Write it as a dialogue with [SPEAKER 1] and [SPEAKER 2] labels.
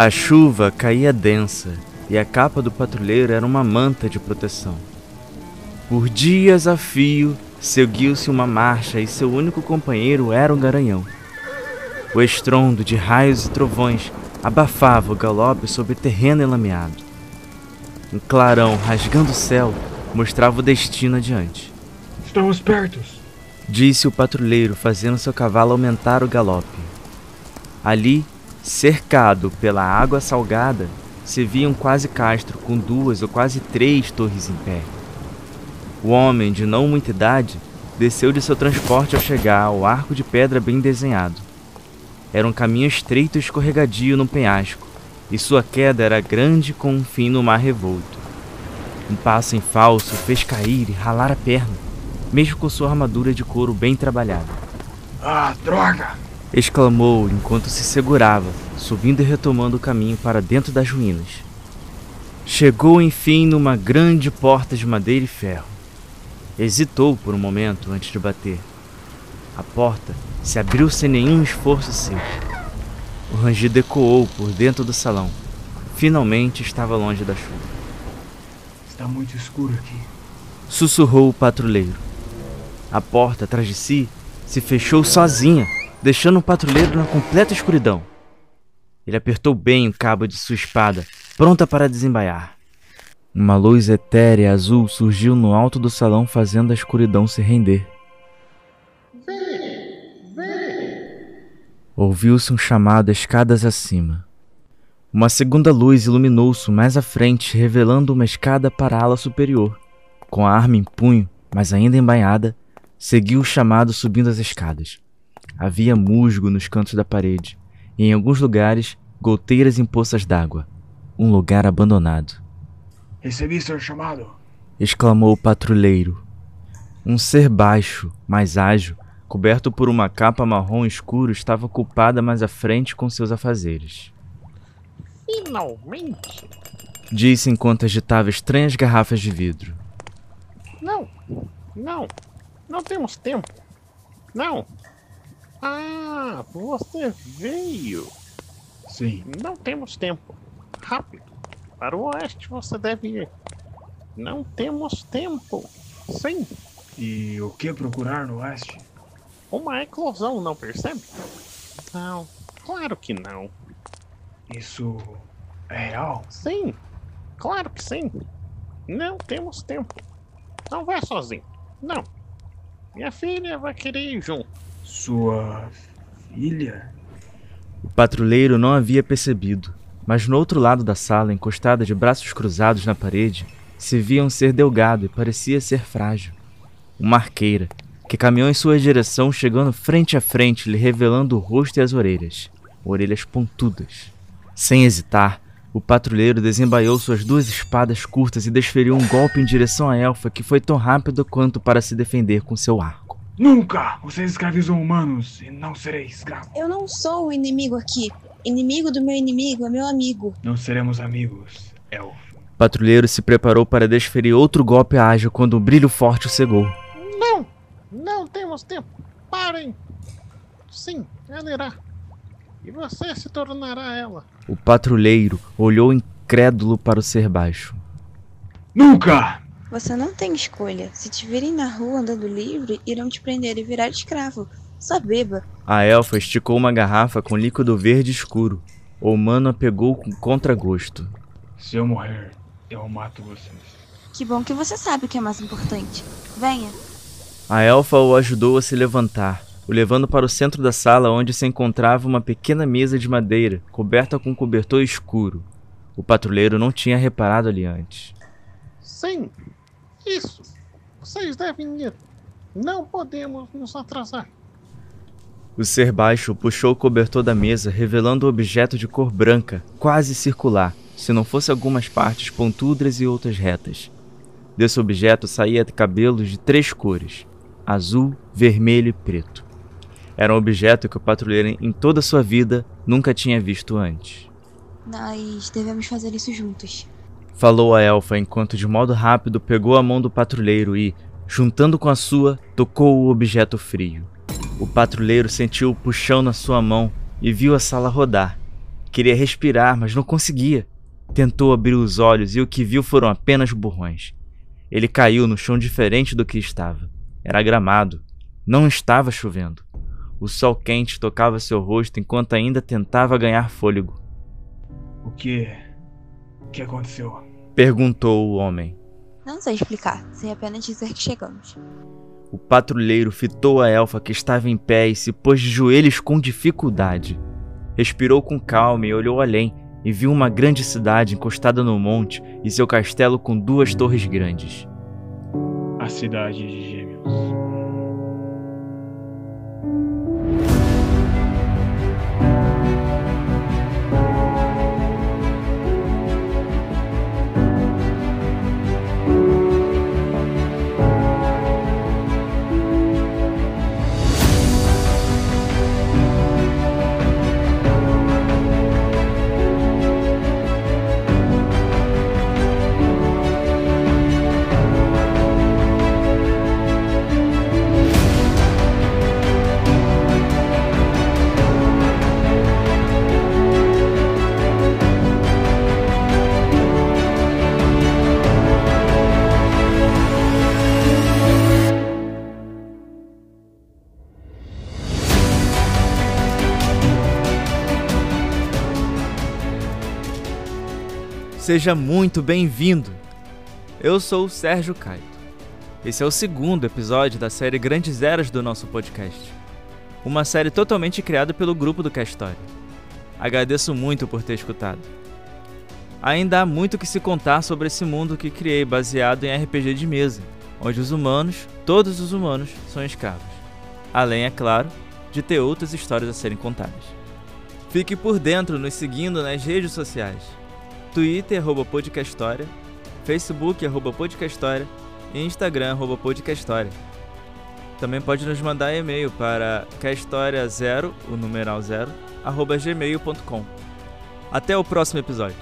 [SPEAKER 1] A chuva caía densa e a capa do patrulheiro era uma manta de proteção. Por dias a fio, seguiu-se uma marcha e seu único companheiro era um garanhão. O estrondo de raios e trovões abafava o galope sobre terreno enlameado. Um clarão rasgando o céu mostrava o destino adiante.
[SPEAKER 2] Estamos pertos,
[SPEAKER 1] disse o patrulheiro, fazendo seu cavalo aumentar o galope. Ali, cercado pela água salgada, se via um quase castro com duas ou quase três torres em pé. O homem, de não muita idade, desceu de seu transporte ao chegar ao arco de pedra bem desenhado. Era um caminho estreito e escorregadio no penhasco, e sua queda era grande com um fim no mar revolto. Um passo em falso fez cair e ralar a perna, mesmo com sua armadura de couro bem trabalhada.
[SPEAKER 2] Ah, droga!
[SPEAKER 1] Exclamou enquanto se segurava, subindo e retomando o caminho para dentro das ruínas. Chegou enfim numa grande porta de madeira e ferro. Hesitou por um momento antes de bater. A porta se abriu sem nenhum esforço seu. O rangido ecoou por dentro do salão. Finalmente estava longe da chuva.
[SPEAKER 2] Está muito escuro aqui.
[SPEAKER 1] Sussurrou o patrulheiro. A porta atrás de si se fechou sozinha, deixando o patrulheiro na completa escuridão. Ele apertou bem o cabo de sua espada, pronta para desembaiar. Uma luz etérea azul surgiu no alto do salão, fazendo a escuridão se render. Ouviu-se um chamado escadas acima. Uma segunda luz iluminou-se mais à frente, revelando uma escada para a ala superior. Com a arma em punho, mas ainda embainhada, seguiu o chamado subindo as escadas. Havia musgo nos cantos da parede, e em alguns lugares, goteiras em poças d'água. Um lugar abandonado.
[SPEAKER 2] Recebi seu chamado,
[SPEAKER 1] exclamou o patrulheiro. Um ser baixo, mais ágil, coberto por uma capa marrom escuro, estava ocupada mais à frente com seus afazeres.
[SPEAKER 3] Finalmente!
[SPEAKER 1] Disse enquanto agitava estranhas garrafas de vidro.
[SPEAKER 3] Não, não, não temos tempo. Não. Ah, você veio.
[SPEAKER 2] Sim.
[SPEAKER 3] Não temos tempo. Rápido. Para o oeste você deve ir. Não temos tempo. Sim.
[SPEAKER 2] E o que procurar no oeste?
[SPEAKER 3] Uma eclosão, não percebe? Não, claro que não.
[SPEAKER 2] Isso é real?
[SPEAKER 3] Sim, claro que sim. Não temos tempo. Não vá sozinho. Não. Minha filha vai querer ir junto.
[SPEAKER 2] Sua filha?
[SPEAKER 1] O patrulheiro não havia percebido, mas no outro lado da sala, encostada de braços cruzados na parede, se via um ser delgado e parecia ser frágil. Uma arqueira, que caminhou em sua direção, chegando frente a frente, lhe revelando o rosto e as orelhas, orelhas pontudas. Sem hesitar, o patrulheiro desembaiou suas duas espadas curtas e desferiu um golpe em direção à elfa que foi tão rápido quanto para se defender com seu arco.
[SPEAKER 2] Nunca! Vocês escravizam humanos e não serei escravo.
[SPEAKER 4] Eu não sou o inimigo aqui. Inimigo do meu inimigo é meu amigo.
[SPEAKER 2] Não seremos amigos, elfa.
[SPEAKER 1] O patrulheiro se preparou para desferir outro golpe ágil quando um brilho forte o cegou.
[SPEAKER 3] Não! Não temos tempo! Parem! Sim, ela irá. E você se tornará ela.
[SPEAKER 1] O patrulheiro olhou incrédulo para o ser baixo.
[SPEAKER 2] Nunca!
[SPEAKER 4] Você não tem escolha. Se te virem na rua andando livre, irão te prender e virar escravo. Só beba.
[SPEAKER 1] A elfa esticou uma garrafa com líquido verde escuro. O humano a pegou com contragosto.
[SPEAKER 2] Se eu morrer, eu mato vocês.
[SPEAKER 4] Que bom que você sabe o que é mais importante. Venha.
[SPEAKER 1] A elfa o ajudou a se levantar, o levando para o centro da sala onde se encontrava uma pequena mesa de madeira coberta com um cobertor escuro. O patrulheiro não tinha reparado ali antes.
[SPEAKER 3] Sim, isso. Vocês devem ir. Não podemos nos atrasar.
[SPEAKER 1] O ser baixo puxou o cobertor da mesa, revelando um objeto de cor branca, quase circular, se não fosse algumas partes pontudas e outras retas. Desse objeto saía cabelos de três cores: azul, vermelho e preto. Era um objeto que o patrulheiro, em toda a sua vida, nunca tinha visto antes.
[SPEAKER 4] Nós devemos fazer isso juntos.
[SPEAKER 1] Falou a elfa enquanto, de modo rápido, pegou a mão do patrulheiro e, juntando com a sua, tocou o objeto frio. O patrulheiro sentiu o puxão na sua mão e viu a sala rodar, Queria respirar, mas não conseguia. Tentou abrir os olhos e o que viu foram apenas borrões. Ele caiu no chão diferente do que estava. Era gramado. Não estava chovendo. O sol quente tocava seu rosto enquanto ainda tentava ganhar fôlego.
[SPEAKER 2] O que. O que aconteceu?
[SPEAKER 1] Perguntou o homem.
[SPEAKER 4] Não sei explicar, sei apenas dizer que chegamos.
[SPEAKER 1] O patrulheiro fitou a elfa que estava em pé e se pôs de joelhos com dificuldade. Respirou com calma e olhou além, e viu uma grande cidade encostada no monte e seu castelo com duas torres grandes.
[SPEAKER 2] A cidade de Gêmeos.
[SPEAKER 1] Seja muito bem-vindo! Eu sou o Sérgio Caito. Esse é o segundo episódio da série Grandes Eras do nosso podcast. Uma série totalmente criada pelo grupo do Castória. Agradeço muito por ter escutado. Ainda há muito que se contar sobre esse mundo que criei baseado em RPG de mesa, onde os humanos, todos os humanos, são escravos. Além, é claro, de ter outras histórias a serem contadas. Fique por dentro nos seguindo nas redes sociais. Twitter, arroba Podcastória, Facebook, arroba Podcastória e Instagram, arroba Podcastória. Também pode nos mandar e-mail para castória0, o numeral 0, arroba gmail.com. Até o próximo episódio.